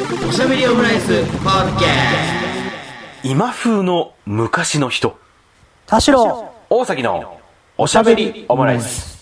おしゃべりオムライス。ポッドキ。ャ今風の昔の人。田代。大崎のおしゃべりオムライス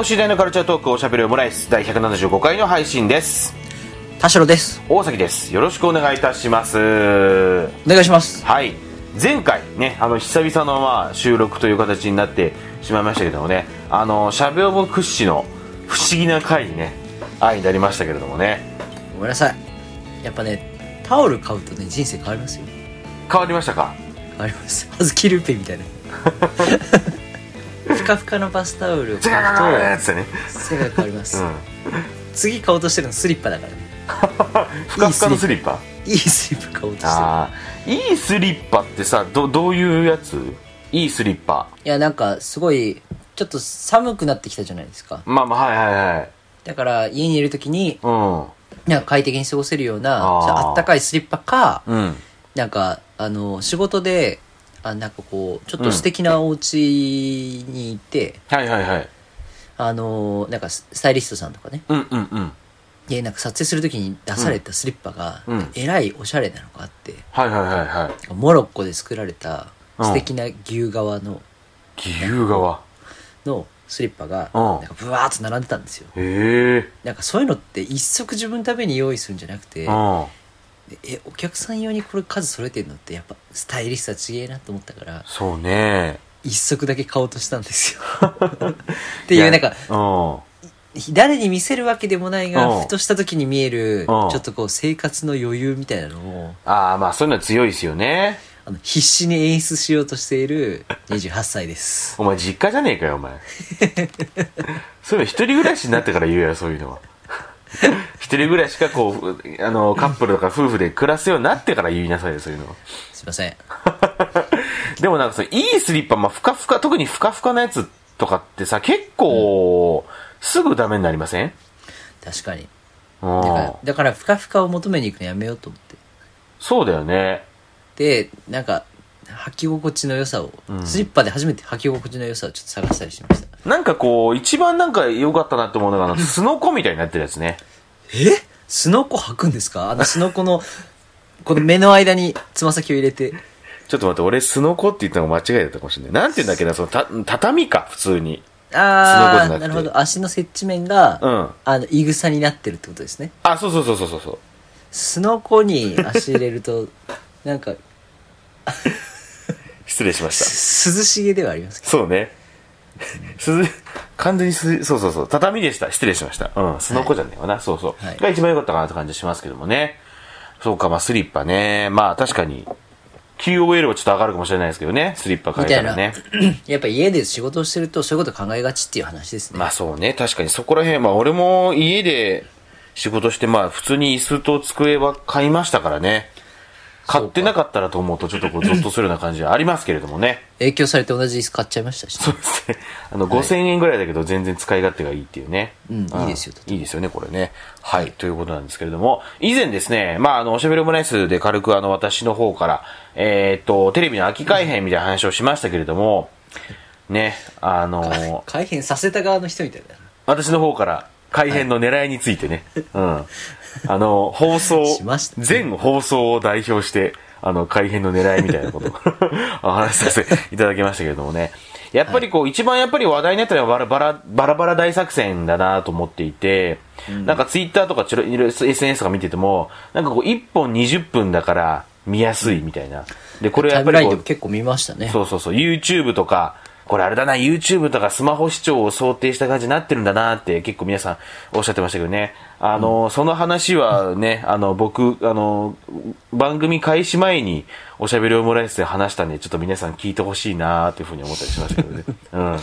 東州大のカルチャートークおしゃべりオムライス第175回の配信です。田代です。大崎です。よろしくお願いいたします。お願いします。はい。前回ねあの久々のまあ収録という形になってしまいましたけどもねあのしゃべおも屈指の不思議な回にね愛になりましたけれどもね。ごめんなさい。やっぱねタオル買うとね人生変わりますよ。変わりましたか？変わります。はずきルーペみたいな ふかふかのバスタオルを違う違う違う違う買うっつってね。と世界変わります、うん。次買おうとしてるのスリッパだからね。ふかふかのスリッパ？いいスリッパ買おうとしてる。ああいいスリッパってさどどういうやつ？いいスリッパ。いやなんかすごいちょっと寒くなってきたじゃないですか。まあまあはいはいはい。だから家にいる時にうん。なんか快適に過ごせるようなああったかいスリッパか、うん。なんかあの仕事であなんかこうちょっと素敵なお家に行って、はいはいはい。あのなんかススタイリストさんとかね。うんうんうん。でなんか撮影する時に出されたスリッパが、うん。えらいおしゃれなのがあってはいはいはいはい。モロッコで作られた素敵な牛革の,、牛革。のスリッパがうん。なんかブワーッと並んでたんですよ。へえなんかそういうのって一足自分のために用意するんじゃなくてうんえお客さん用にこれ数揃えてるのってやっぱスタイリストはちげえなと思ったからそうね。一足だけ買おうとしたんですよ。っていうなんかうん。誰に見せるわけでもないがうん。ふとした時に見えるちん。ょっとこう生活の余裕みたいなのをああまあそういうのは強いですよね。あの必死に演出しようとしている28歳です。お前実家じゃねえかよお前。そういうの一人暮らしになってから言うやろそういうのは 一人暮らしかこうあのカップルとか夫婦で暮らすようになってから言いなさいよそういうのは。すいません。でもなんかそういいスリッパ、まあ、ふかふか特にふかふかなやつとかってさ結構、すぐダメになりません？確かに。うん。だからだからふかふかを求めに行くのやめようと思って。そうだよね。でなんか履き心地の良さを、ん。スリッパで初めて履き心地の良さをちょっと探したりしました。なんかこう一番なんか良かったなって思うのがあのスノコみたいになってるやつね。え？スノコ履くんですか？あのスノコのこの目の間につま先を入れて。ちょっと待って俺スノコって言ったのが間違いだったかもしれない。なんて言うんだっけなそのた畳か普通に。ああなるほど。足の接地面が、うん。あのいぐさになってるってことですね。あそうそうそうそうそうそう。スノコに足入れるとなんか失礼しました。す涼しげではありますけそうね。すず完全にすそうそうそう。畳でした。失礼しました。うん。スノコじゃねえわな、そうそう、はい。が一番良かったかなって感じしますけどもね。そうかまあスリッパね。まあ確かに QOL はちょっと上がるかもしれないですけどね。スリッパ変えたらね。やっぱ家で仕事をしてるとそういうこと考えがちっていう話ですね、まあそうね。確かにそこら辺まあ俺も家で仕事してまあ普通に椅子と机は買いましたからね買ってなかったらと思うとちょっとこうゾッとするような感じはありますけれどもね影響されて同じ椅子買っちゃいましたし、そうですね。あの、5000円ぐらいだけど全然使い勝手がいいっていうね。うんいいですよいいですよね、これね。はい、ということなんですけれども、以前ですね、まあ、あの、おしゃべりオムライスで軽くあの、私の方から、えーっと、テレビの秋改編みたいな話をしましたけれども、ね、あの、改変させた側の人みたいだな私の方から改編の狙いについてね、うん。あの、放送全放送を代表して、あの、改編の狙いみたいなことを お話しさせていただきましたけれどもね。やっぱりこう、一番やっぱり話題になったのはバラバラ、バラバラ大作戦だなと思っていて、なんかツイッターとかちょろいろ SNS とか見てても、なんかこう、1本20分だから見やすいみたいな。で、これやタイムラインでも結構見ましたねそうそうそう、YouTube とか、これあれだな、YouTube とかスマホ視聴を想定した感じになってるんだなって結構皆さんおっしゃってましたけどね。あの、その話はね、あの、僕、あの、番組開始前におしゃべりオムライスで話したんで、ちょっと皆さん聞いてほしいなっていうふうに思ったりしましたけどね。うん。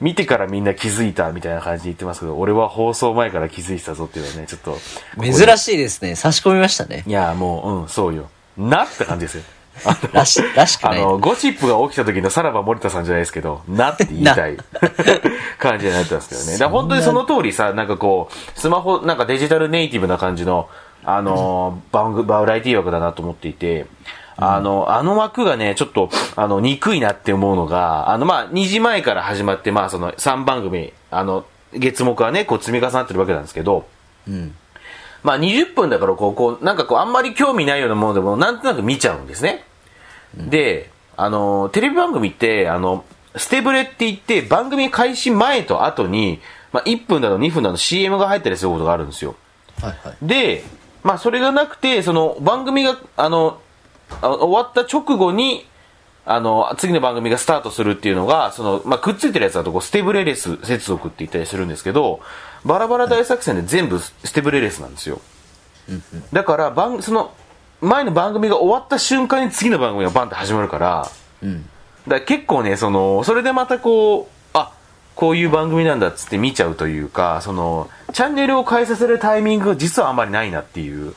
見てからみんな気づいたみたいな感じで言ってますけど、俺は放送前から気づいてたぞっていうのはね、ちょっと。珍しいですね差し込みましたねいや、もう、うん、そうよ。なって感じですよ。らし、らしくない。あの、ゴシップが起きた時のさらば森田さんじゃないですけど、なって言いたい感じになってますけどね。だ本当にその通りさ、なんかこう、スマホ、なんかデジタルネイティブな感じの、あの、番組、バラエティ枠だなと思っていて、あの、あの枠がね、ちょっと、あの、憎いなって思うのが、あの、まあ、2時前から始まって、まあ、その、3番組、あの、月目はね、こう積み重なってるわけなんですけど、うん。まあ20分だからこう、こう、なんかこう、あんまり興味ないようなものでも、なんとなく見ちゃうんですね。で、あの、テレビ番組って、あの、ステブレって言って、番組開始前と後に、まあ1分だの2分だの CM が入ったりすることがあるんですよ。はいはい。で、まあそれがなくて、その番組が、あの、あ終わった直後に、あの、次の番組がスタートするっていうのが、その、まあ、くっついてるやつだと、こう、ステブレレス接続って言ったりするんですけど、バラバラ大作戦で全部ステブレレスなんですよ。だから、番、その、前の番組が終わった瞬間に次の番組がバンって始まるから、うん。だから結構ね、その、それでまたこう、あ、こういう番組なんだっつって見ちゃうというか、その、チャンネルを変えさせるタイミングが実はあんまりないなっていう。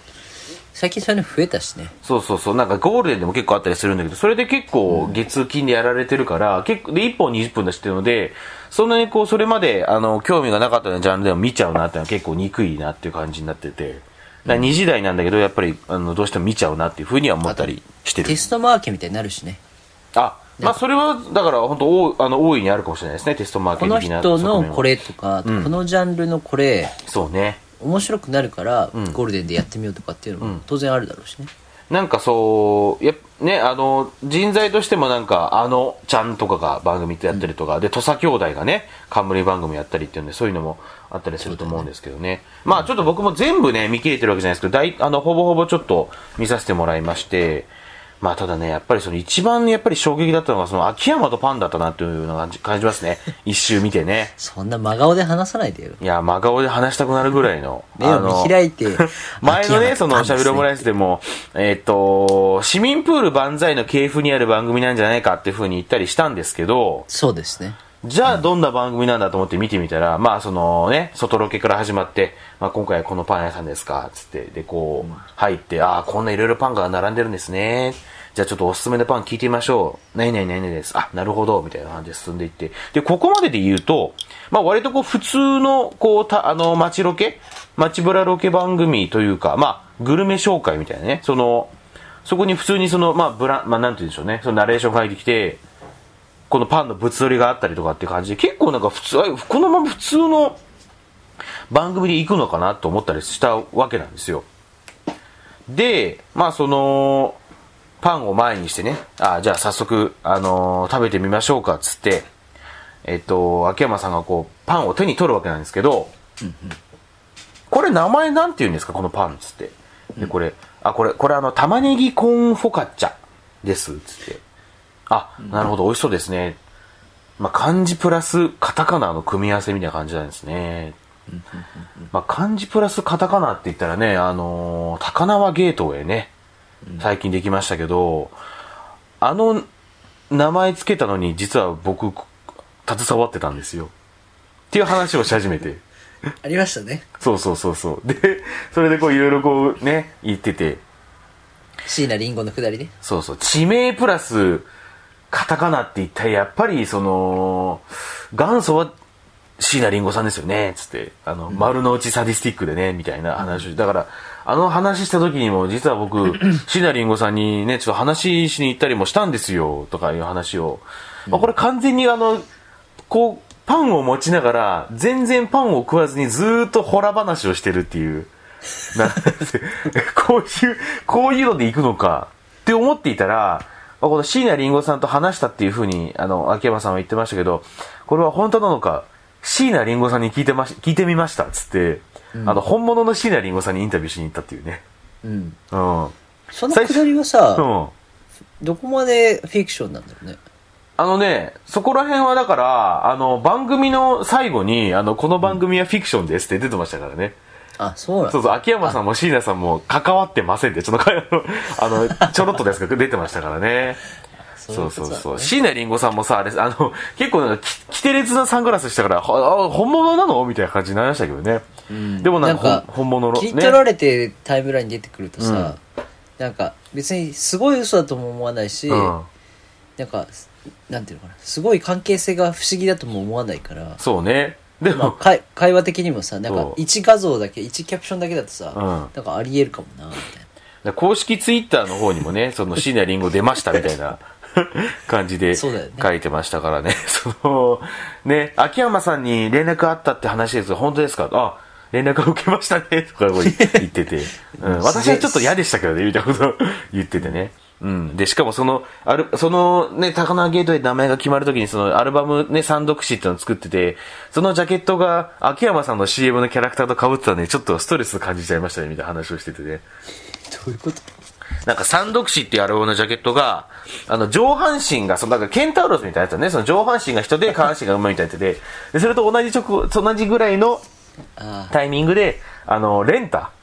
最近そういうの増えたしね。そうそうそう、なんかゴールデンでも結構あったりするんだけど、それで結構月金でやられてるから、結構、で、1本20分出してるので、そんなにこう、それまで、あの、興味がなかったようなジャンルでも見ちゃうなっていうのは結構憎いなっていう感じになってて、だから2時台なんだけど、やっぱり、あの、どうしても見ちゃうなっていうふうには思ったりしてるテ。ストマーケみたいになるしね。あ、まあそれは、だから本当大、あの、大いにあるかもしれないですね、テストマーケこの的な人の側面はこれとか、うんこのジャンルのこれ、そうね。面白くなるから、んゴールデンでやってみようとかっていうのうんも当然あるだろうしね。なんかそう、やっね、あの、人材としてもなんか、あのちゃんとかが番組ってやったりとか、で、土佐兄弟がね、冠番組やったりっていうんで、そういうのもあったりすると思うんですけどね。まあちょっと僕も全部ね、見切れてるわけじゃないですけど、大、あの、ほぼほぼちょっと見させてもらいまして、まあただね、やっぱりその一番やっぱり衝撃だったのが、その秋山とパンだったなっていうのが感じますね。一周見てね。そんな真顔で話さないでよ。いや、真顔で話したくなるぐらいの。目を見開いて 前のね、その、シャビロオムライスでも、えっ、と、市民プール万歳の系譜にある番組なんじゃないかっていう風に言ったりしたんですけど、そうですね。じゃあどんな番組なんだと思って見てみたら、まあそのね、外ロケから始まって、まあ今回はこのパン屋さんですか、つって、でこう、入って、ああ、こんないろいろパンが並んでるんですね。じゃあちょっとおすすめのパン聞いてみましょう。ないないないないです。あ、なるほど、みたいな感じで進んでいって。で、ここまでで言うと、まあ割とこう普通の、こう、た、あの、街ロケ街ブラロケ番組というか、まあ、グルメ紹介みたいなね、その、そこに普通にその、まあ、ブラ、まあ、なんて言うんでしょうね、そのナレーション書いてきて、このパンの物撮りがあったりとかって感じで、結構なんか普通、このまま普通の番組で行くのかなと思ったりしたわけなんですよ。で、まあその、パンを前にしてね、あじゃあ早速、あのー食べてみましょうかつって、えっと、秋山さんがこう、パンを手に取るわけなんですけど、これ名前なんて言うんですか、このパンつって。で、これ、あ、これ、これあの、玉ねぎコーンフォカッチャです、つって。あ、なるほど、美味しそうですね。まあ、漢字プラスカタカナの組み合わせみたいな感じなんですね。まあ、漢字プラスカタカナって言ったらね、あのー高輪ゲートウェイね、最近できましたけど、あの名前つけたのに実は僕、携わってたんですよ。っていう話をし始めて。ありましたね。そうそうそうそう。で、それでこういろいろこうね、言ってて、椎名林檎のくだりね。そうそう、地名プラス、カタカナって言ったらやっぱりその、元祖は椎名林檎さんですよね、つって、あの、丸の内サディスティックでね、みたいな話を、だから、あの話した時にも、実は僕、椎名林檎さんにね、ちょっと話しに行ったりもしたんですよ、とかいう話を。まあ、これ完全にあの、こう、パンを持ちながら、全然パンを食わずにずーっとホラ話をしてるっていう。なこういう、こういうので行くのかって思っていたら、まあこの椎名林檎さんと話したっていうふうに、あの、秋山さんは言ってましたけど、これは本当なのか、椎名林檎さんに聞いてまし、聞いてみましたっつって、あの、本物の椎名林檎さんにインタビューしに行ったっていうね。うん。うん。うん。そのくだりはさ、あどこまでフィクションなんだろうね。のね、そこら辺はだから、あの、番組の最後に、あの、この番組はフィクションですって出てましたからね。あ、そうなそうそう、秋山さんも椎名さんも関わってませんって、ちょっと、あの、ちょろっとですけど出てましたからね。そうそうそう。椎名林檎さんもさ、あれ、あの、結構なんか、き、きてれつなサングラスしたから、はあ、本物なの？みたいな感じになりましたけどね。でもなんか、本物の、切り取られてタイムラインに出てくるとさ、なんか、別にすごい嘘だとも思わないし、うん。なんかなんていうのかなすごい関係性が不思議だとも思わないからそうね。でまあ、も、会会話的にもさなんかそう。1画像だけ1キャプションだけだとさ、うん。なんかありえるかもなみたいな。公式ツイッターの方にもね、その椎名林檎出ましたみたいな 感じで書いてましたからね。その、ね、秋山さんに連絡あったって話ですが、本当ですか？あ、連絡を受けましたね、とか言ってて、うん、私はちょっと嫌でしたけどね、みたいなことを言っててね。うん。で、しかもその、ある、そのね、高輪ゲートで名前が決まるときに、そのアルバムね、三読誌っていうのを作ってて、そのジャケットが秋山さんの CM のキャラクターと被ってたんで、ちょっとストレス感じちゃいましたね、みたいな話をしててね。どういうこと？なんか、三読誌っていうアルバムのジャケットが、あの、上半身が、その、なんか、ケンタウロスみたいなやつだね。その上半身が人で、下半身が馬みたいなやつで、で、それと同じ直、同じぐらいのタイミングで、あの、レンタ、うん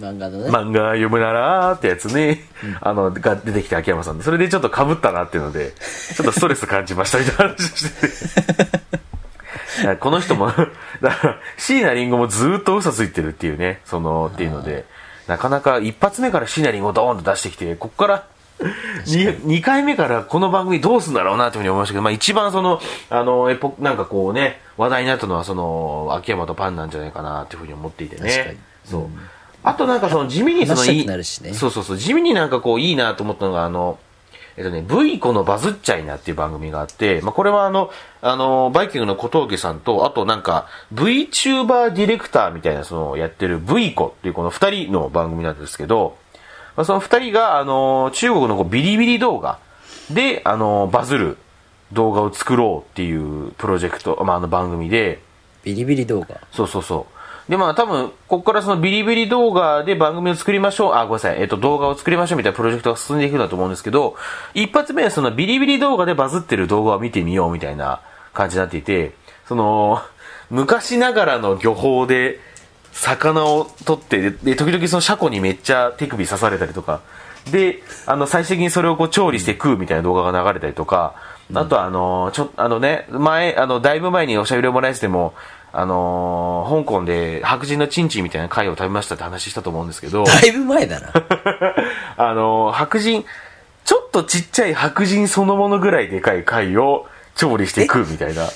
漫画のね、漫画読むならーってやつね、あの、が出てきて秋山さんで、それでちょっと被ったなっていうので、ちょっとストレス感じましたみたいな話をしてて。この人も、だから、椎名林檎もずーっと嘘ついてるっていうね、その、っていうので、なかなか一発目から椎名林檎ドーンと出してきて、こっから、2, 回目からこの番組どうすんだろうなというふうに思いましたけど、まあ一番その、あの、エポなんかこうね、話題になったのはその、秋山とパンなんじゃないかなというふうに思っていて確かに。ね。そう。あとなんかその地味にそのいいなるしね。そうそうそう、地味になんかこういいなと思ったのがあの、えっとね、ブイコのバズっちゃいなっていう番組があって、まあ、これはあの、あの、バイキングの小峠さんと、あとなんか、VTuber ディレクターみたいなそのやってるブイコっていうこの二人の番組なんですけど、まあ、その二人があの、中国のこうビリビリ動画で、あの、バズる動画を作ろうっていうプロジェクト、まあ、あの番組で、ビリビリ動画？そうそうそう。で、まあ多分、ここからそのビリビリ動画で番組を作りましょう。あ、ごめんなさい。えっと、動画を作りましょうみたいなプロジェクトが進んでいくんだと思うんですけど、一発目はそのビリビリ動画でバズってる動画を見てみようみたいな感じになっていて、その、昔ながらの漁法で、魚を取って、で、時々その車庫にめっちゃ手首刺されたりとか、で、あの、最終的にそれをこう調理して食うみたいな動画が流れたりとか、あとはあの、ちょ、あのね、前、あの、だいぶ前におしゃべりオムライスでも、あのー香港で白人のチンチンみたいな貝を食べましたって話したと思うんですけど、だいぶ前だな あのー白人、ちょっとちっちゃい白人そのものぐらいでかい貝を調理して食うみたいな。い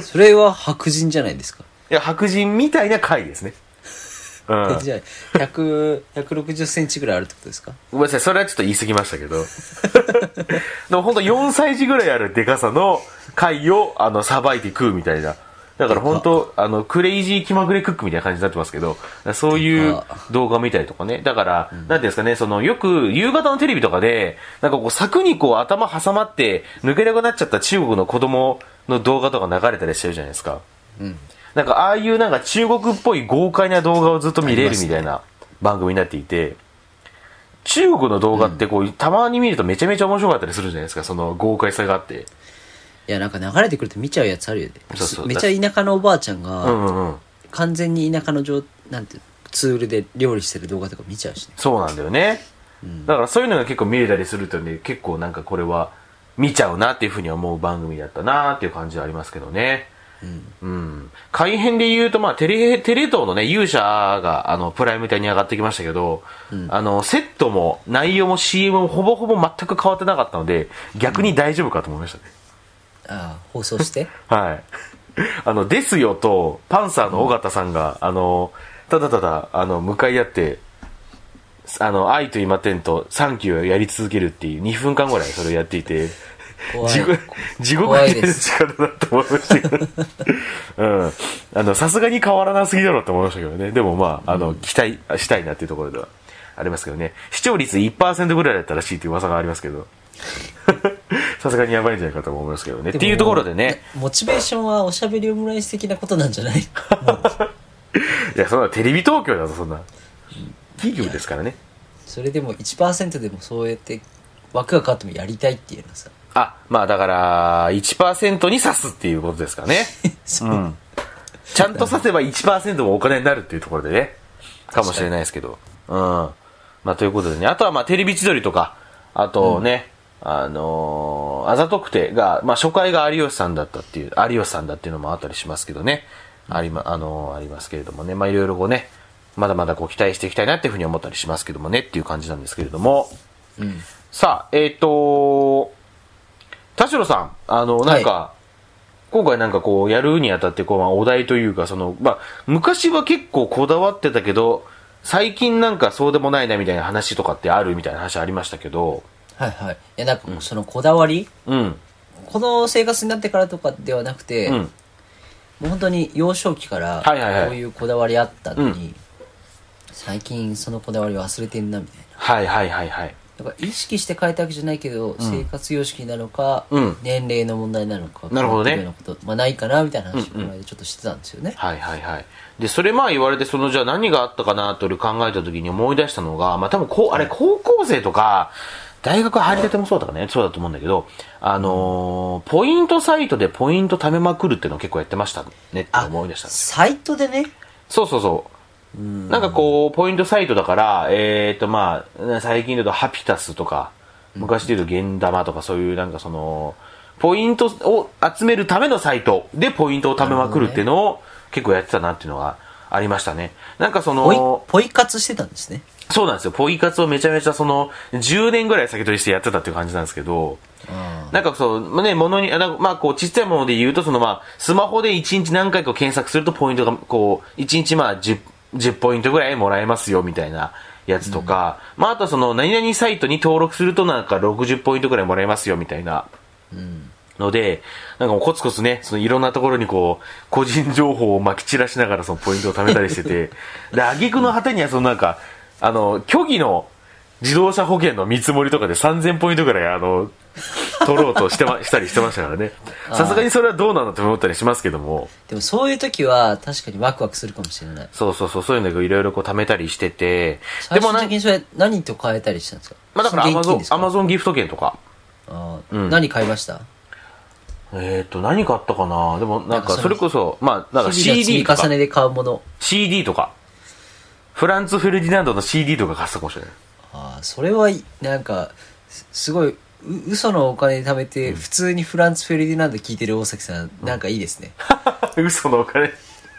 それは白人じゃないですか？や、白人みたいな貝ですね。うん。えじゃあ100 160センチぐらいあるってことですか？ごめんなさい、それはちょっと言い過ぎましたけど。でも本当4歳児ぐらいあるでかさの貝を、あの、さばいて食うみたいな。だから本当あの、クレイジー気まぐれクックみたいな感じになってますけど、そういう動画を見たりとかね。だから、なんていうんですかね、その、よく夕方のテレビとかで、なんかこう、柵にこう頭挟まって抜けなくなっちゃった中国の子供の動画とか流れたりしてるじゃないですか。うんなんかああいうなんか中国っぽい豪快な動画をずっと見れるみたいな番組になっていて、中国の動画ってこう、たまに見るとめちゃめちゃ面白かったりするじゃないですか、その豪快さがあって。いやなんか流れてくると見ちゃうやつあるよねそうそうめっちゃ田舎のおばあちゃんうんがうんうん。完全に田舎の状なんていうのツールで料理してる動画とか見ちゃうしねそうなんだよね。だからそういうのが結構見れたりするとね、結構なんかこれは見ちゃうなっていうふうに思う番組だったなっていう感じはありますけどね。うん。改編で言うと、まあ、テレ、テレ東のね、勇者が、あの、プライム帯に上がってきましたけど、あの、セットも、内容も CM もほぼほぼ全く変わってなかったので、逆に大丈夫かと思いましたね。ああ放送して？はい。あの、ですよと、パンサーの尾形さんが、あの、ただただ、あの、向かい合って、あの、愛と今天とサンキューをやり続けるっていう2分間ぐらいそれをやっていて、地獄、地獄怖いのです力だと思いましたけど。うん。あの、さすがに変わらなすぎだろうと思いましたけどね。でもまあ、あの、期待したいなっていうところではありますけどね。視聴率1%ぐらいだったらしいっていう噂がありますけど。さすがにやばいんじゃないかと思いますけどね。っていうところでね。モチベーションはおしゃべりオムライス的なことなんじゃない？いや、そんなテレビ東京だぞ、そんな。企業ですからね。それでも1%でもそうやって枠が変わってもやりたいっていうのはさあ、まあだから、1%に刺すっていうことですかね。そううん。ちゃんと刺せば1%もお金になるっていうところでね。かもしれないですけど。うん。まあということでね。あとはまあテレビ千鳥とか、あとね、あのーあざとくてが、まあ初回が有吉さんだったっていう、有吉さんだっていうのもあったりしますけどね。ありま、あのーありますけれどもね。まあいろいろこうね、まだまだこう期待していきたいなっていうふうに思ったりしますけどもねっていう感じなんですけれども。うん。さあ、えっ、と、田代さん、あの、なんか、今回なんかこう、やるにあたって、こう、まあ、お題というか、その、まあ、昔は結構こだわってたけど、最近なんかそうでもないなみたいな話とかってあるみたいな話ありましたけど、はいはい。いや、なんかそのこだわり、うん、この生活になってからとかではなくて、うん、もう本当に幼少期からはいはいはい。こういうこだわりあったのに、うん。最近そのこだわり忘れてんなみたいな。はいはいはいはい。だから意識して変えたわけじゃないけど、生活様式なのか、うん。年齢の問題なのかなるほどね。変わってるようなこと、まあ、ないかなみたいな話をこの間ちょっとしてたんですよね、はいはいはい。で、それまあ言われて、そのじゃあ何があったかなと俺考えた時に思い出したのが、まあ多分こう、あれ高校生とか、大学入りたてもそうだからね、そうだと思うんだけど、あのーポイントサイトでポイント貯めまくるっていうのを結構やってましたね。って思い出したんですサイトでね？そうそうそう。なんかこう、ポイントサイトだから、えっ、とまあ、最近だとハピタスとか、昔で言うと現玉とかそういうなんかその、ポイントを集めるためのサイトでポイントを貯めまくるっていうのを結構やってたなっていうのがありましたね。なんかそポイの、ポイ活してたんですねそうなんですよ。ポイ活をめちゃめちゃその、10年ぐらい先取りしてやってたっていう感じなんですけど、なんかそう、まあね、ものに、まあこう、ちっちゃいもので言うと、そのまあ、スマホで1日何回か検索するとポイントが、こう、1日まあ10、10ポイントぐらいもらえますよ、みたいなやつとか、まああとその、何々サイトに登録するとなんか60ポイントぐらいもらえますよ、みたいな。ので、なんかもうコツコツね、そのいろんなところにこう、個人情報を撒き散らしながらそのポイントを貯めたりしてて、で、挙句の果てにはそのなんか、あの、虚偽の自動車保険の見積もりとかで3000ポイントぐらい、あの、取ろうとしてま、したりしてましたからね。さすがにそれはどうなんだと思ったりしますけども、でもそういう時は確かにワクワクするかもしれない。そうそうそう、そういうのをいろいろこう貯めたりしてて、最でもな終的にそれ何と変えたりしたんですか？まあだからアマゾンアマゾンギフト券とか、あー。うん。何買いました？えっ、と、何買ったかな？でもなんかそれこそ、まあ、なんか CD とかみ重、ねで買うもの。CD とか、フランツ・フェルディナンドの CD とか買ってたかもしれない。ああそれはいなんかすすごいう嘘のお金貯めて、普通にフランツ・フェルディナンド聞いてる大崎さん、なんかいいですね 嘘のお金。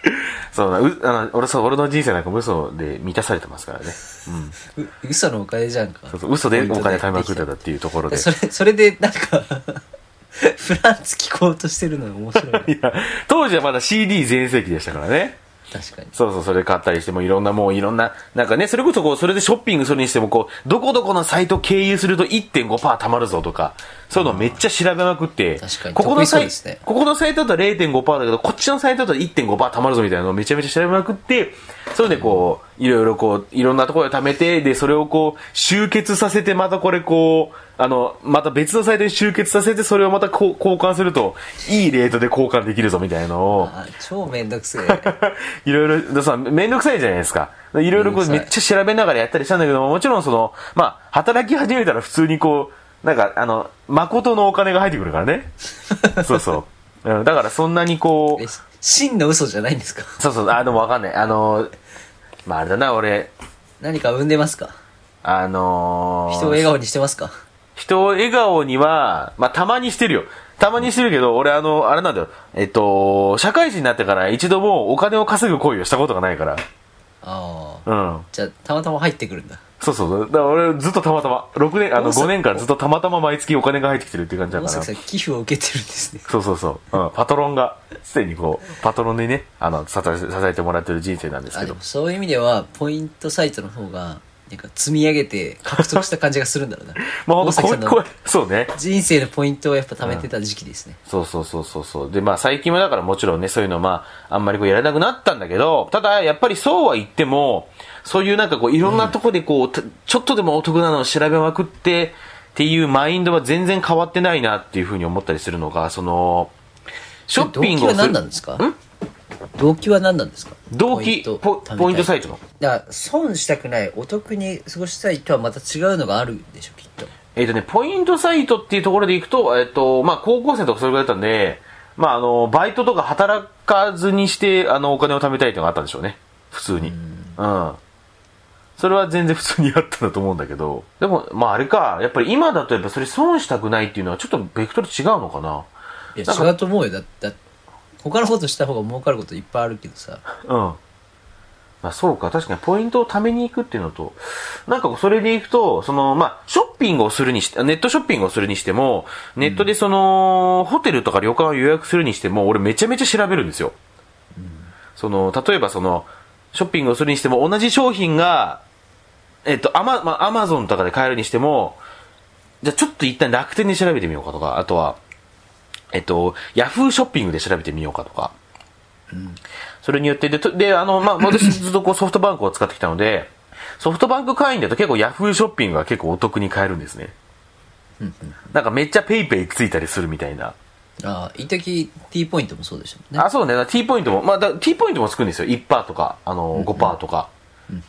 そうだ、う、あの、俺そう、俺の人生なんかも嘘で満たされてますからね。うん。う嘘のお金じゃんかそうそう、嘘でお金貯めまくってたっていうところで。それそれでなんかフランツ聞こうとしてるのが面白いいや、当時はまだ CD 全盛期でしたからね。確かに。そうそう、それ買ったりしてもいろんなもういろんな、なんかね、それこそこう、それでショッピングするにしてもこう、どこどこのサイト経由すると1.5%貯まるぞとか、そういうのめっちゃ調べまくって、確かに。ここのサイね。ここのサイトだと0.5%だけど、こっちのサイトだと1.5%貯まるぞみたいなのをめちゃめちゃ調べまくって、それでこう、いろいろこう、いろんなところで貯めて、で、それをこう、集結させて、またこれこう、あの、また別のサイトに集結させて、それをまたこう交換すると、いいレートで交換できるぞみたいなのを、あ超めんどくせえ いろいろ、ださ、めんどくさいじゃないですか。いろいろこう、めっちゃ調べながらやったりしたんだけども、もちろんその、まあ、働き始めたら普通にこう、なんか、あの、誠のお金が入ってくるからね。そうそう。うん、だからそんなにこうえ、真の嘘じゃないんですか？そうそう、あ、でもわかんない。あの、まあ、あれだな、俺、何か生んでますか？あのー人を笑顔にしてますか？人を笑顔には、まあ、たまにしてるよ。たまにしてるけど、俺あの、あれなんだよ。えっと、社会人になってから一度もお金を稼ぐ行為をしたことがないから。ああうん。じゃあたまたま入ってくるんだそうそう。だから俺ずっとたまたま、6年、あの大崎5年間ずっとたまたま毎月お金が入ってきてるっていう感じだ大から。崎さん寄付を受けてるんですねそうそうそう。うん。パトロンが、すでにこう、パトロンでね、あの、支え支えてもらってる人生なんですけど。そういう意味ではポイントサイトの方がなんか積み上げて獲得した感じがするんだろうな。まあほんと、そうね。人生のポイントをやっぱ貯めてた時期ですね、そうそうそうそうそう。で、まあ最近はだからもちろんね、そういうのまあ、あんまりこうやらなくなったんだけど、ただやっぱりそうは言っても、そういうなんかこういろんなとこでこう、たちょっとでもお得なのを調べまくって、っていうマインドは全然変わってないなっていうふうに思ったりするのが、その、ショッピングをする動機は何なんですか？動機は何なんですか？動機、ポポイントサイトの？だから損したくないお得に過ごしたいとはまた違うのがあるでしょきっとえっ、とね、ポイントサイトっていうところでいくと、えっ、と、まあ、高校生とかそれぐらいだったんで、まあ、あの、バイトとか働かずにして、あの、お金を貯めたいっていうのがあったんでしょうね。普通に。うん。それは全然普通にあったんだと思うんだけど。でも、まあ、あれか、やっぱり今だとやっぱそれ損したくないっていうのはちょっとベクトル違うのかないや違うと思うよだだ他のことした方が儲かることいっぱいあるけどさうん。まあそうか、確かにポイントを貯めに行くっていうのと、なんかそれで行くと、その、まあ、ショッピングをするにして、ネットショッピングをするにしても、ネットでその、ホテルとか旅館を予約するにしても、俺めちゃめちゃ調べるんですよ。その、例えばその、ショッピングをするにしても、同じ商品が、えっと、アマ、まあ、アマゾンとかで買えるにしても、じゃあちょっと一旦楽天で調べてみようかとか、あとは、えっと、ヤフーショッピングで調べてみようかとか。それによって、で、とで、あの、まあ、私ずっとこうソフトバンクを使ってきたので、ソフトバンク会員だと結構ヤフーショッピングが結構お得に買えるんですね。なんかめっちゃ PayPay ついたりするみたいな。ああ一時 T ポイントもそうでしたもんねあ、そうね。T ポイントも、まあ、だ T ポイントもつくんですよ。1%とか、あの、5%とか。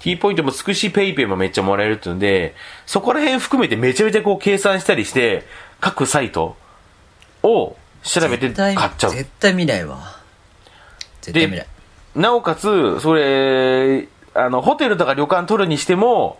T ポイントもつくし、 PayPay もめっちゃもらえるっていうので、そこら辺含めてめちゃめちゃこう計算したりして、各サイトを調べて買っちゃう。絶対見ないわ絶対見ないなおかつ、それ、あの、ホテルとか旅館取るにしても、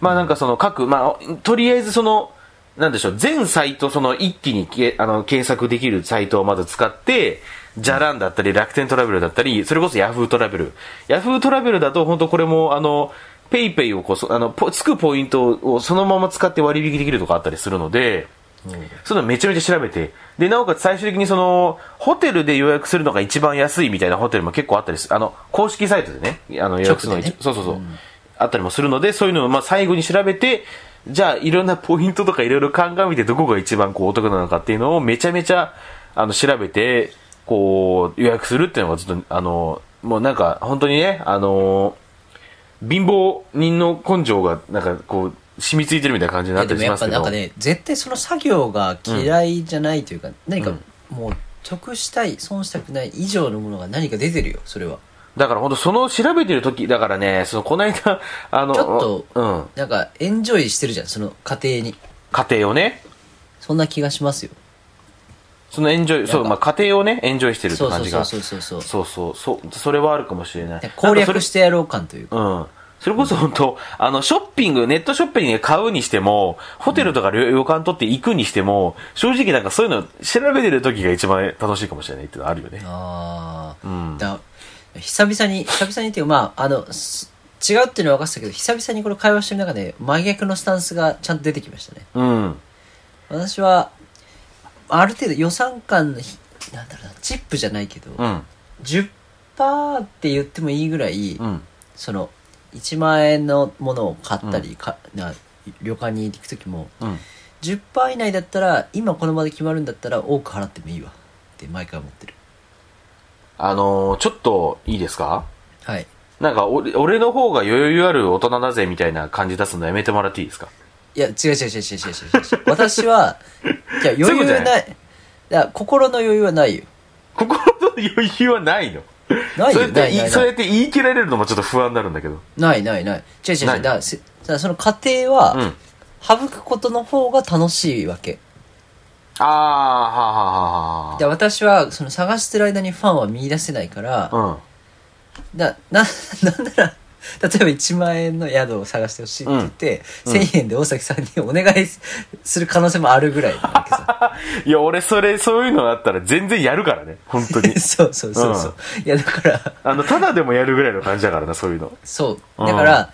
まあなんかその各、まあ、とりあえずその、なんでしょう、全サイトその一気にけあの検索できるサイトをまず使って、じゃらんだったり、楽天トラベルだったり、それこそヤフートラベル。ヤフートラベルだと本当これも、あの、ペイペイをこうそ、あの、ポつくポイントをそのまま使って割引できるとかあったりするので、そういうのめちゃめちゃ調べて、で、なおかつ最終的にその、ホテルで予約するのが一番安いみたいなホテルも結構あったりする。あの、公式サイトでね、あの予約するのがねそうそうそう、あったりもするので、そういうのをまあ最後に調べて、じゃあいろんなポイントとかいろいろ鑑みてどこが一番こうお得なのかっていうのをめちゃめちゃ、あの、調べて、こう、予約するっていうのがずっと、あの、もうなんか、本当にね、あの、貧乏人の根性が、なんかこう、染みついてるみたいな感じになったでもやっ。ぱなんかね絶対その作業が嫌いじゃないというか、何かもう得したい損したくない以上のものが何か出てるよそれはだから本当その調べてる時だからね、そのこの間、あの、ちょっとうん、なんかエンジョイしてるじゃんその過程に家庭をね、そんな気がしますよそのエンジョイ、そう、まあ家庭をね、エンジョイしてるって感じが。そうそうそうそうそうそうそう、それはあるかもしれない。攻略て。してやろう感というかうん。それこそ本当、あの、ショッピング、ネットショッピングで買うにしても、ホテルとか旅旅館取って行くにしても、正直なんかそういうの調べてる時が一番楽しいかもしれないっていうのはあるよね。ああ、うんだ久々に久々にっていうかまああのす違うっていうのは分かってたけど久々にこの会話してる中で真逆のスタンスがちゃんと出てきましたねうん。私はある程度予算感のひなんだろうなチップじゃないけど、うん。10%って言ってもいいぐらい、うん。その1万円のものを買ったり、かな旅館に行く時もうん。10%以内だったら今この場で決まるんだったら多く払ってもいいわ。って毎回思ってる。あのーちょっといいですか？はい。なんか俺、俺の方が余裕ある大人だぜみたいな感じ出すのやめてもらっていいですか？いや違う違う違う違う違う違う。違う私は いや余そういうことじゃな裕ない。いや心の余裕はないよ。心の余裕はないの？ないそうやっないそうやって言い切られるのもちょっと不安になるんだけど。ないないない違う違う違うだからせだからその過程は、うん。省くことの方が楽しいわけあー、はあ、はあ、はで私はその探してる間にファンは見出せないから、あ。うん。だな なんなら 例えば1万円の宿を探してほしいって言って、うん1000円で大崎さんにお願いする可能性もあるぐらい いや、俺それ、そういうのあったら全然やるからね。本当に。そうそうそうそう、いやだからあの、ただでもやるぐらいの感じだからな、そういうの。そうだから、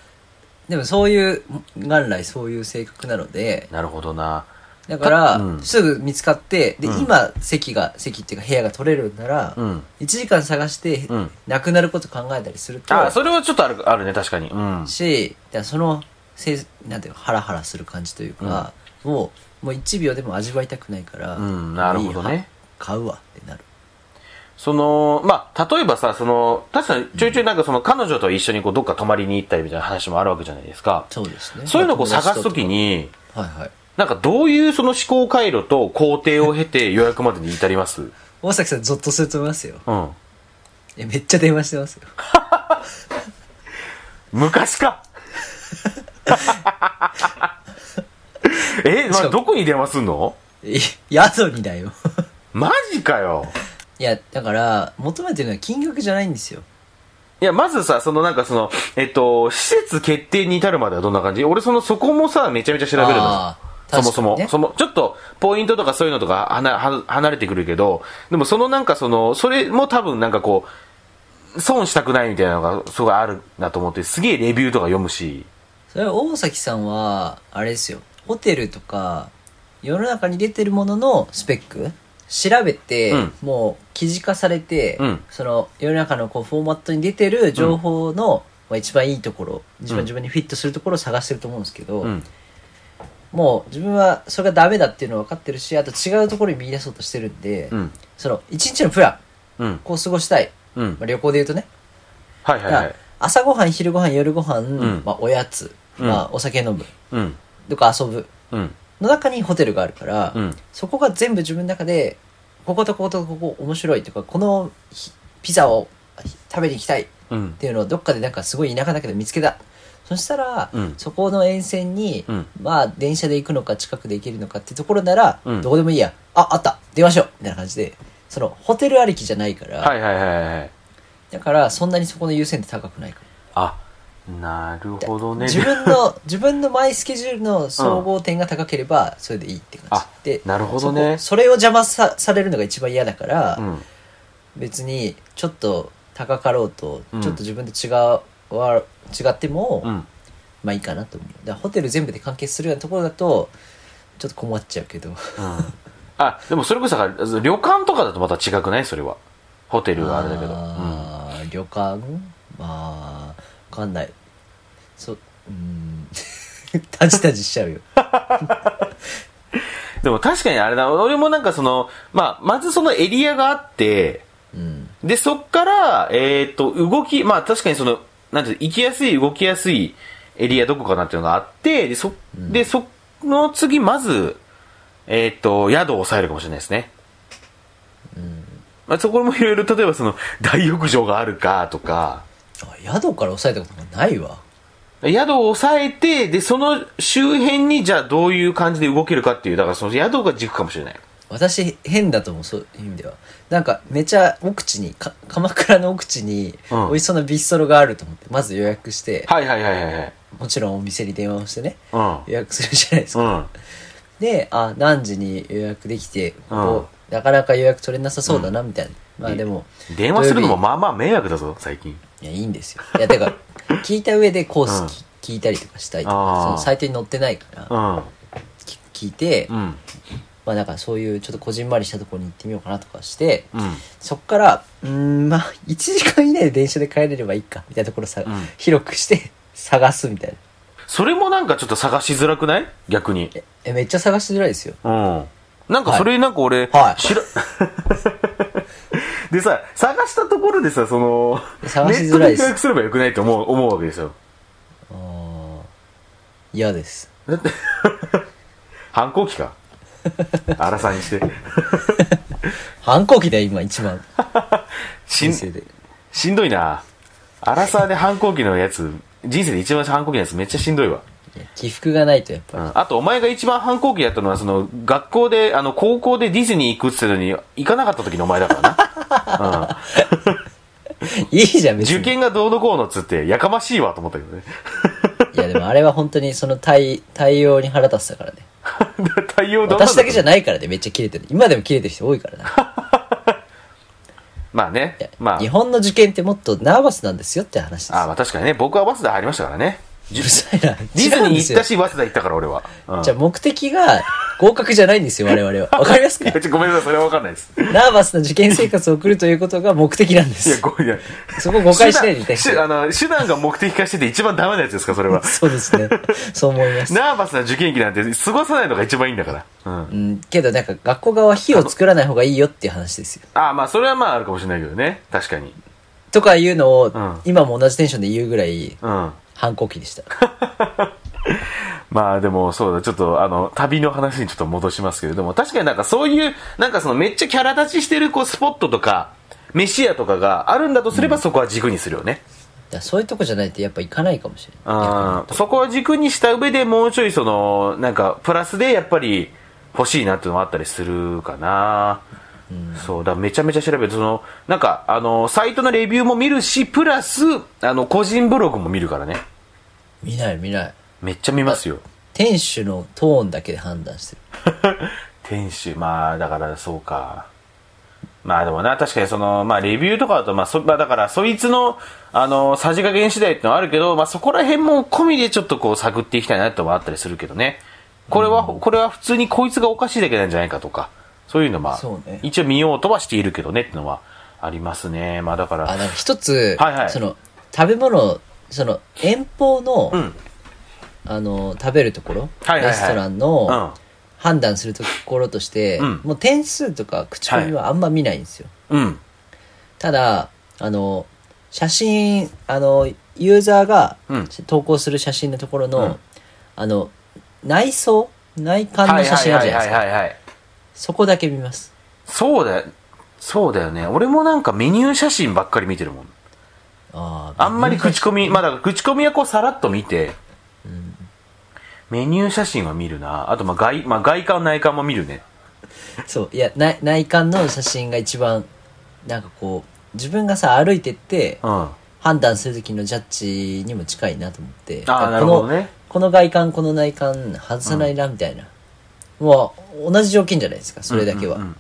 でもそういう元来そういう性格なのでなるほどな。だから、うん。すぐ見つかってで、うん。今席が席っていうか部屋が取れるんなら、うん。1時間探して、うん。なくなること考えたりするとあ、それはちょっとある、あるね、確かに。うん。しだからそのせいなんていうのハラハラする感じというか、もうもう1秒でも味わいたくないから、うんなるほどね。いいや買うわってなる。その、まあ、例えばさ、その、確かにちょいちょいなんかその彼女と一緒にこうどっか泊まりに行ったりみたいな話もあるわけじゃないですか。そうですね。そういうのをこうまあ探すときに、はいはいなんかどういうその思考回路と工程を経て予約までに至ります？大崎さんゾッとすると思いますよ。うん。いやめっちゃ電話してますよ。昔か。え、まあ、どこに電話すんの？い宿にだよ。マジかよ。いやだから求めてるのは金額じゃないんですよ。いや、まずさ、そのなんかその、えっと、施設決定に至るまではどんな感じ？俺その、そこもさ、めちゃめちゃ調べるの。ーそもそも、ねその、ちょっと、ポイントとかそういうのとかはなは離れてくるけど、でもそのなんかその、それも多分なんかこう、損したくないみたいなのがすごいあるなと思って、すげえレビューとか読むし。それは大崎さんは、あれですよ。ホテルとか、世の中に出てるもののスペック調べて、うんもう記事化されて、うんその世の中のこうフォーマットに出てる情報の、まあ、一番いいところ、一番自分にフィットするところを探してると思うんですけど、うん。もう自分はそれがダメだっていうのは分かってるし、あと違うところに見出そうとしてるんで、うん。その一日のプラン、うん。こう過ごしたい。うんまあ、。旅行で言うとね。はいはいはい。朝ごはん、昼ごはん、夜ごはん、んまあ、おやつ、うんまあ、お酒飲む、うん。とか遊ぶ。うん。の中にホテルがあるから、うんそこが全部自分の中で、こことこことここ面白いとか、このひピザをひ食べに行きたいっうん。ていうのをどっかでなんかすごい田舎だけど見つけた。そしたら、うんそこの沿線に、うんまあ電車で行くのか近くで行けるのかってところなら、うんどこでもいいや。あ、あった電話しようみたいな感じで、そのホテルありきじゃないから、はいはいはいはい。だからそんなにそこの優先って高くないから。あ、なるほどね。自分の、自分のマイスケジュールの総合点が高ければ、それでいいって感あじ。で、なるほどねそこそれを邪魔さされるのが一番嫌だから、うん。別に、ちょっと高かろうと、うんちょっと自分と違う、は違っても、うん。まあいいかなと思う。だからホテル全部で完結するようなところだと、ちょっと困っちゃうけど。あ、でもそれこそさ、旅館とかだとまた違くない？それは。ホテルはあれだけど。うんあー旅館？まあ、わかんない。そ、うーん。タジタジしちゃうよ。でも確かにあれだ、俺もなんかその、まあ、まずそのエリアがあって、うん。で、そっから、えっ、と、動き、まあ確かにその、なんていうの行きやすい、動きやすいエリアどこかなっていうのがあって、で、そ、で、その次、まず、えっ、と、宿を抑えるかもしれないですね。まあそこもいろいろ、例えばその、大浴場があるかとか、あ宿から抑えたことがないわ。宿を抑えて、で、その周辺にじゃあどういう感じで動けるかっていう、だからその宿が軸かもしれない。私変だと思うそういう意味ではなんかめちゃ奥地にか鎌倉の奥地にうん美味しそうなビストロがあると思ってまず予約して、はいはいはいはいはい。もちろんお店に電話をしてねうん。予約するじゃないですか、うん。であ何時に予約できてここ、なかなか予約取れなさそうだなみたいな、まあでも電話するのもまあまあ迷惑だぞ、最近。日いやいいんですよいやてか聞いた上でコースうんき、聞いたりとかしたいとかそのサイトに載ってないから、うん。き聞いて、うん。まあだからそういうちょっとこじんまりしたところに行ってみようかなとかして、うん。そっから、うーん、まあ、1時間以内で電車で帰れればいいか、みたいなところさ、うん広くして、探すみたいな。それもなんかちょっと探しづらくない？逆に。え、えめっちゃ探しづらいですよ。うん。なんかそれなんか俺、はい知ら、でさ、探したところでさ、その、探しづらいですネットで予約すればよくないと思う、思うわけですよ。あー嫌です。だって、反抗期か。荒さにして。反抗期だよ、今一番。しん人生で。しんどいな。荒さで反抗期のやつ、人生で一番反抗期のやつめっちゃしんどいわ。いや起伏がないとやっぱうんあと、お前が一番反抗期だったのは、その、学校で、あの、高校でディズニー行くって言ってたのに、行かなかった時のお前だからり。いいじゃん、な。別に。受験がどうのこうのっつって、やかましいわと思ったけどね。いや、でもあれは本当にその対、対応に腹立ってたからね。対応ど私だけじゃないからね、めっちゃ切れてる。今でも切れてる人多いからな。まあね。まあ日、本の受験ってもっとナーバスなんですよって話ですよ。あまあ確かにね、僕は早稲田入りましたからね。うるさいな。ディズニー行ったし、早稲田行ったから俺は。うんじゃあ目的が合格じゃないんですよ、我々は。わかりますか？いやちょごめんなさい、それはわかんないです。いナーバスな受験生活を送るということが目的なんでや、す。ごめんなそこ誤解しないでいただきたい手段手あの手段が目的化してて一番ダメなやつですか、それは。そうですね。そう思います。ナーバスな受験期なんて過ごさないのが一番いいんだから。うん。うん、けどなんか学校側は火を作らない方がいいよっていう話ですよ。ああ、まあそれはまああるかもしれないけどね。確かに。とかいうのを、ん今も同じテンションで言うぐらいうん。反抗期でした。まあでもそうだ、ちょっとあの、旅の話にちょっと戻しますけれども、確かになんかそういう、なんかそのめっちゃキャラ立ちしてるこうスポットとか、飯屋とかがあるんだとすればそこは軸にするよね。だそういうとこじゃないとやっぱ行かないかもしれない。そこは軸にした上でもうちょいその、なんかプラスでやっぱり欲しいなっていうのもあったりするかな。そうだ、めちゃめちゃ調べて、その、なんか、あの、サイトのレビューも見るし、プラス、あの、個人ブログも見るからね。見ない見ない。めっちゃ見ますよ。店主のトーンだけで判断してる。店主、まあ、だからそうか。まあでもな、確かにその、まあレビューとかだと、まあそ、まあだから、そいつの、あの、さじ加減次第ってのはあるけど、まあそこら辺も込みでちょっとこう探っていきたいなってのはあったりするけどね。これは、これは普通にこいつがおかしいだけなんじゃないかとか、そういうのまあ、そうね一応見ようとはしているけどねってのはありますね。まあだから、あ、なんか一つ、はいはいその、食べ物、その、遠方の、うん。あの、食べるところ、はいはいはいレストランうん。の判断するところとして、うんもう点数とか口コミはあんま見ないんですよ。うん。ただ、あの、写真、あの、ユーザーがうん投稿する写真のところの、うんあの、内装内観の写真あるじゃないですか。はいはいはいはいはい。そこだけ見ます。そうだよ。そうだよね。俺もなんかメニュー写真ばっかり見てるもん。あーあんまり口コミ、まあだから口コミはこうさらっと見て、メニュー写真は見るな。あとまあ外、まあ外観内観も見るね。そう、いや、内内観の写真が一番、なんかこう、自分がさ、歩いてって、うん。あ判断する時のジャッジにも近いなと思って。あ、なるほどね。この外観、この内観、外さないな、みたいな。もう、同じ条件じゃないですか、それだけは。うんうんうん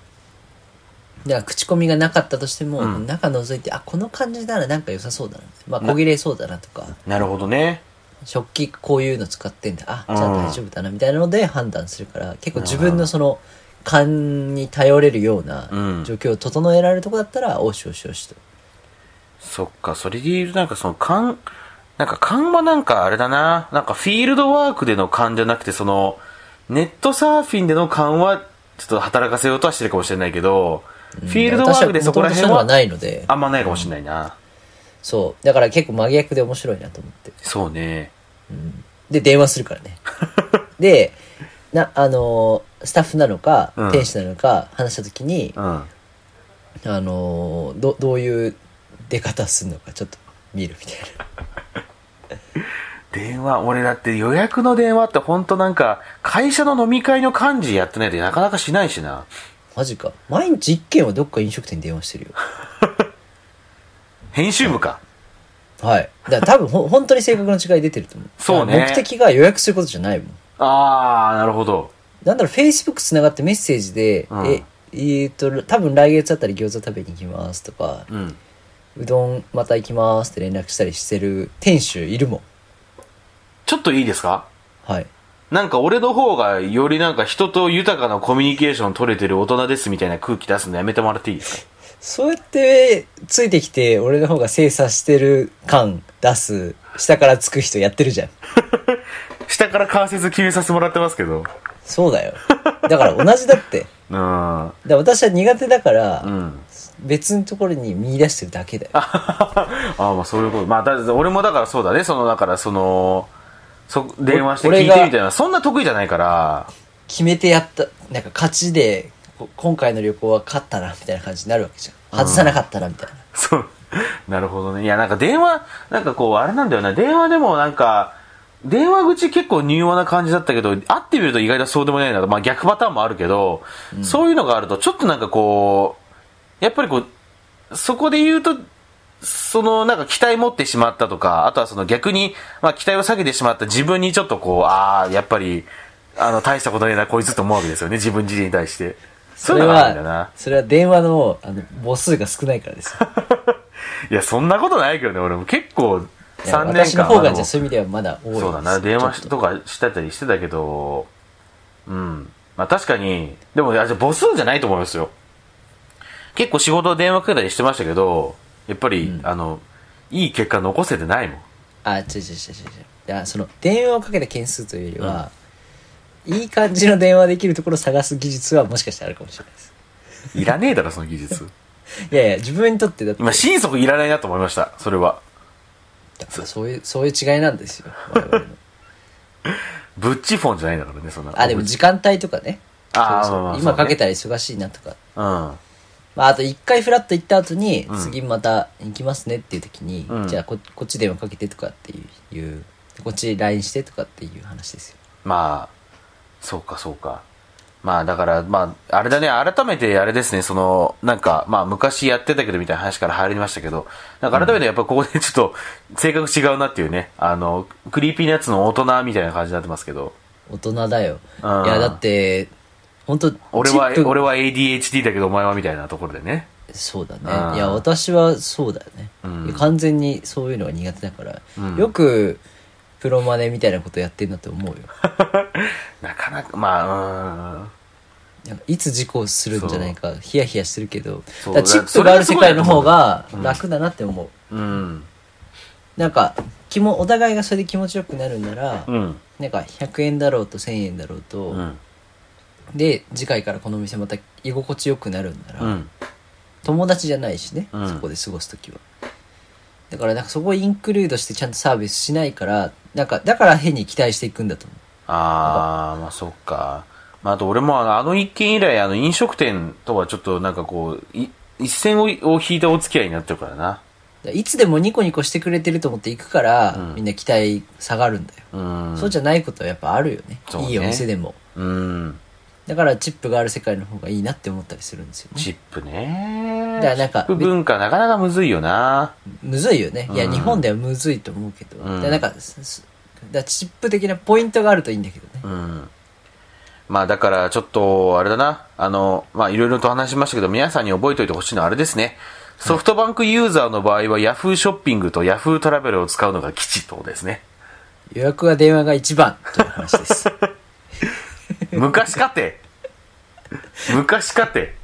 だから、口コミがなかったとしても、うん中覗いて、あ、この感じならなんか良さそうだな。まあ、小切れそうだなとか、なるほどね。食器こういうの使ってんだ。あ、うんじゃあ大丈夫だな、みたいなので判断するから、結構自分のその、勘に頼れるようなうん状況を整えられるとこだったら、おしおしおしと。そっか、それで言うとなんかその勘、なんか勘はなんかあれだな。なんかフィールドワークでの勘じゃなくて、その、ネットサーフィンでの勘は、ちょっと働かせようとはしてるかもしれないけど、フィールドワークでそこら辺私はないので、あんまないかもしれないな。そう。だから結構真逆で面白いなと思って。そうね。で、電話するからね。で、な、あのースタッフなのか、うん店主なのか話した時に、うん。あのーど、どういう出方するのかちょっと見るみたいな。電話、俺だって予約の電話ってほんとなんか、会社の飲み会の幹事やってないとなかなかしないしな。マジか。毎日一件はどっか飲食店に電話してるよ。編集部か。はい。だから多分ほ本当に性格の違い出てると思う。そうね目的が予約することじゃないもん。あー、なるほど。なんだろう、Facebook つながってメッセージで、うんえ、えーっと、多分来月あたり餃子食べに行きますとか、うん。うどんまた行きますって連絡したりしてる店主いるもん。ちょっといいですか？はい。なんか俺の方がよりなんか人と豊かなコミュニケーション取れてる大人ですみたいな空気出すのやめてもらっていいですか？そうやってついてきて、俺の方が精査してる感出す、下からつく人やってるじゃん。下から関節決めさせてもらってますけど。そうだよ。だから同じだって。うん。だから私は苦手だから、うん。別のところに見出してるだけだよ。ああ、まあそういうこと。まあ、だ俺もだからそうだね。その、だからその、そ、電話して聞いてみたいな。そんな得意じゃないから。決めてやった、なんか勝ちで、こ今回の旅行は勝ったな、みたいな感じになるわけじゃん。外さなかったな、みたいな。そう。なるほどね。いや、なんか電話、なんかこう、あれなんだよな。電話でもなんか、電話口結構柔和な感じだったけど、会ってみると意外とそうでもないなと。まあ逆パターンもあるけど、そういうのがあると、ちょっとなんかこう、やっぱりこう、そこで言うと、そのなんか期待持ってしまったとか、あとはその逆に、まあ期待を下げてしまった自分にちょっとこう、ああ、やっぱり、あの、大したことねえな、こいつと思うわけですよね。自分自身に対して。そういうのがあるんだよな。それは電話の、あの、母数が少ないからですよ。いや、そんなことないけどね、俺も結構、いや3年間私の方がまあじゃあそういう意味ではまだ多いそうだな、電話とかしてたりしてたけど、うん。まあ確かに、でも、いやじゃあ母数じゃないと思いますよ。結構仕事で電話かけたりしてましたけど、やっぱり、あの、いい結果残せてないもん。あ、違う違う違う違う違う。いや、その、電話をかけた件数というよりは、いい感じの電話できるところを探す技術はもしかしたらあるかもしれないです。いらねえだろ、その技術。いやいや、自分にとってだって、今、心底いらないなと思いました、それは。だからそういう、そういう違いなんですよ。我々の ブッチフォンじゃないんだからね、そんな。あ、でも時間帯とかね。あーそうそうまあまあ今かけたら忙しいなとか。うん。まあ、あと一回フラッと行った後に、ん次また行きますねっていう時に、うんじゃあここっち電話かけてとかっていう、いうこっち LINE してとかっていう話ですよ。まあ、そうか、そうか。まあ、だから、まあ、あれだね、改めてあれですね、その、なんか、まあ、昔やってたけどみたいな話から入りましたけど、なんか改めてやっぱここでちょっと、性格違うなっていうね、あの、 Creepy Nuts の大人みたいな感じになってますけど、大人だよ。いうんや、だって、本当俺は俺は ADHD だけどお前はみたいなところでね。そうだね。いや私はそうだよね、うん。完全にそういうのが苦手だから、うん。よくプロマネみたいなことやってんだと思うよ。なかなかまあいつ事故するんじゃないかヒヤヒヤしてるけどチップがある世界の方が楽だなって思う、うん。うんなんか気もお互いがそれで気持ちよくなるんなら、うん。なんか100円だろうと1000円だろうと、うんで次回からこの店また居心地よくなるんなら、うん。友達じゃないしね、うん。そこで過ごす時は。だからなんかそこをインクルードしてちゃんとサービスしないからなんかだから変に期待していくんだと思う。ああまあそっか。まああと俺もあのあの一件以来あの飲食店とはちょっとなんかこうい一線をを引いたお付き合いになってるからな。だからいつでもニコニコしてくれてると思って行くから、うん。みんな期待下がるんだよ、うん。そうじゃないことはやっぱあるよね。そうね。いいお店でも。うんだからチップがある世界の方がいいなって思ったりするんですよね。チップね。だからなんかチップ文化なかなかむずいよな。むずいよね。いや、うん日本ではむずいと思うけど、うん。だからなんかだチップ的なポイントがあるといいんだけどね、うん。まあだからちょっとあれだな。あのまあいろいろと話しましたけど皆さんに覚えておいてほしいのはあれですね。ソフトバンクユーザーの場合は Yahoo ショッピングと Yahoo トラベルを使うのが吉とですね。予約は電話が一番という話です 昔かて昔かて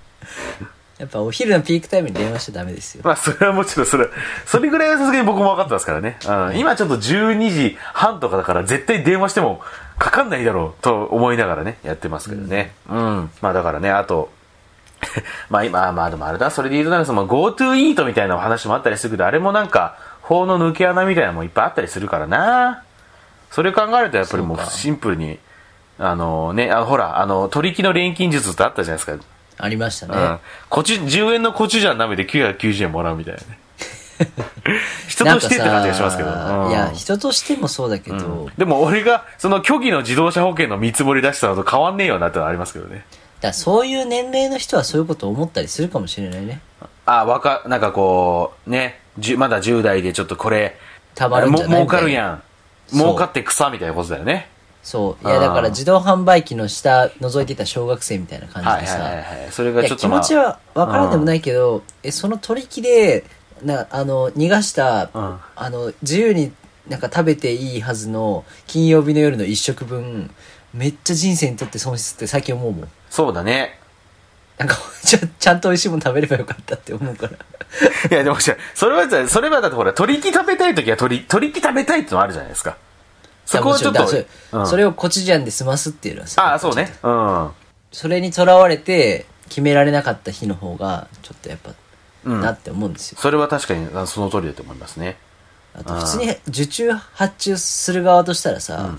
やっぱお昼のピークタイムに電話しちゃダメですよまあ、それはもちろん、それ、それぐらいはさすがに僕も分かってますからね。うん、今ちょっと12時半とかだから、絶対電話してもかかんないだろうと思いながらね、やってますけどね。うん。まあだからね、あと、まあ今、まあでもあれだ、それで言うとなんかその GoTo イートみたいな話もあったりするけど、あれもなんか、法の抜け穴みたいなのもいっぱいあったりするからな。それ考えるとやっぱりもうシンプルに、あのね、あほら、あの、取引の錬金術ってあったじゃないですか。ありましたね、うん。コチュ、10円のコチュジャン舐めて990円もらうみたいなね。人としてって感じがしますけど。うんいや人としてもそうだけど、でも俺が、その虚偽の自動車保険の見積もり出したのと変わんねえよなってのはありますけどね。だそういう年齢の人はそういうことを思ったりするかもしれないねあ、わか、なんかこう、ね、じゅまだ10代でちょっとこれ、たまるんじゃないも儲かるやん。儲かって草みたいなことだよね。そういやだから自動販売機の下覗いてた小学生みたいな感はいじでさ、はいはいはい。それがちょっとまあ。気持ちは分からんでもないけど、えその取引でなあの逃がした、うんあの自由になんか食べていいはずの金曜日の夜の一食分めっちゃ人生にとって損失って最近思うもんそうだね。なんか ちゃちゃんと美味しいもの食べればよかったって思うからいやでもそれはさ、それはだってほら、取引食べたい時は取り、取引食べたいってのあるじゃないですか。そこはちょっと、うんそれをコチュジャンで済ますっていうのはさああ、そうね。うん。それにとらわれて決められなかった日の方がちょっとやっぱ、うんなって思うんですよそれは確かにあその通りだと思いますね。あと普通に受注発注する側としたらさ、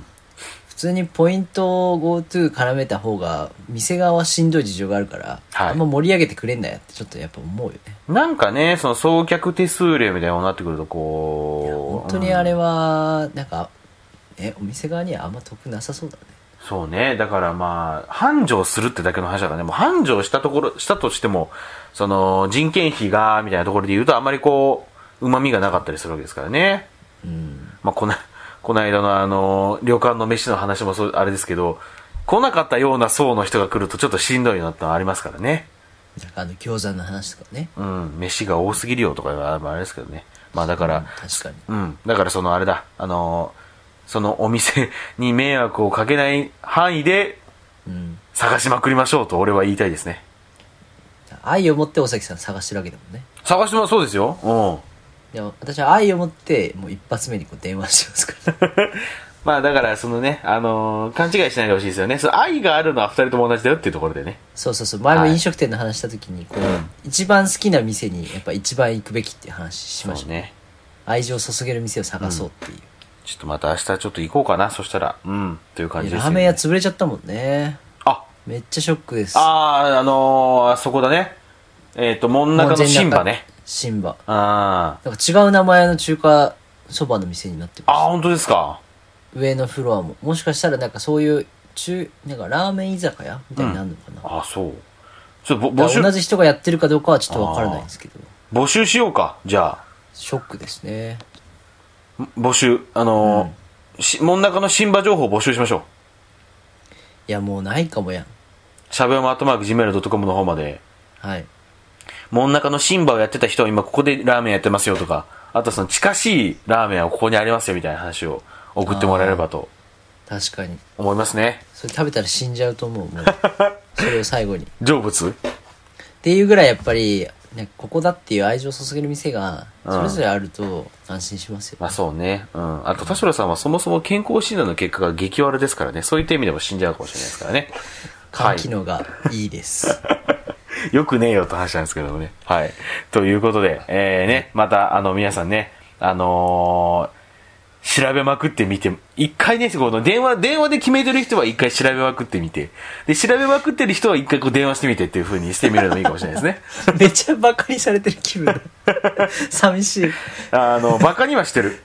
普通にポイントを GoTo 絡めた方が店側はしんどい事情があるから、はいあんま盛り上げてくれんなよってちょっとやっぱ思うよねなんかね、その送客手数料みたいなのになってくると、こう。本当にあれはなんかえお店側にはあんま得なさそうだねそうね。だからまあ、繁盛するってだけの話だからね、もう繁盛したところ、したとしても、その、人件費が、みたいなところで言うと、あんまりこう、旨味がなかったりするわけですからね。うんまあ、この、この間のあの、旅館の飯の話もそう、あれですけど、来なかったような層の人が来るとちょっとしんどいなってのはありますからね。なんかあの餃子の話とかねうん、飯が多すぎるよとかはあれですけどね。まあだから、確かにうん。だからそのあれだ、あのーそのお店に迷惑をかけない範囲でうん探しまくりましょうと俺は言いたいですね。愛を持って尾崎さん探してるわけだもんね探してもそうですよ。うん。でも私は愛を持ってもう一発目にこう電話してますから まあだからそのね、あのー勘違いしないでほしいですよね。その愛があるのは二人とも同じだよっていうところでね。そうそうそう前もはい飲食店の話した時にこう、一番好きな店にやっぱ一番行くべきっていう話しましたね。愛情を注げる店を探そうっていう、ちょっとまた明日ちょっと行こうかな。そしたら、うん。という感じですよ、ね。ラーメン屋潰れちゃったもんねあ、めっちゃショックですあー、あのー、あそこだね。えっ、と、門中の新馬ね。新馬あー。なんか違う名前の中華そばの店になってまあー、す本当ですか？上のフロアももしかしたらなんかそういう中なんかラーメン居酒屋みたいになるのかな、あ、そう。ちょっとぼ募集同、じ人がやってるかどうかはちょっとわからないんですけど募集しようか。じゃあ。ショックですね募集。あのーし門中の新馬情報募集しましょう。いやもうないかもやんしゃべやまアットマーク Gmail.com の方まで。はい門中のシンバをやってた人は今ここでラーメンやってますよとか、あとその近しいラーメンはここにありますよみたいな話を送ってもらえればと確かに思いますね。それ食べたら死んじゃうと思うもうそれを最後にっ 成仏？ていうぐらいやっぱり、ね、ここだっていう愛情を注げる店がそれぞれあると安心しますよ、まあそうね。うん。あと田代さんはそもそも健康診断の結果が激悪ですからね。そういった意味でも死んじゃうかもしれないですからね。肝機能がいいです、よくねえよって話なんですけどもね。はい。ということで、えー、ね、また、あの、皆さんね、あのー調べまくってみて、一回ね、この電話、電話で決めてる人は一回調べまくってみて、で、調べまくってる人は一回こう電話してみてっていう風にしてみるのもいいかもしれないですね。めっちゃバカにされてる気分。だ 寂しい。いあの、バカにはしてる。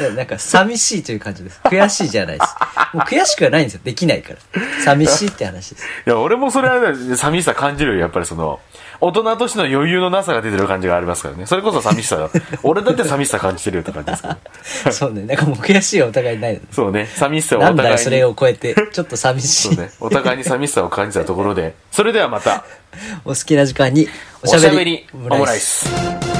や なんか寂しいという感じです。悔しいじゃないです。もう悔しくはないんですよ。できないから。寂しいって話です。いや、俺もそれはね、寂しさ感じるよ。やっぱりその、大人としての余裕のなさが出てる感じがありますからね。それこそ寂しさだ。俺だって寂しさ感じてるよって感じですから。そうねなんかもう悔しいはお互いないのそうね、寂しさをおなんだ互いに。よそれを超えてちょっと寂しいそうね、お互いに寂しさを感じたところで、それではまた、お好きな時間におおしゃべりしゃべりオムライス。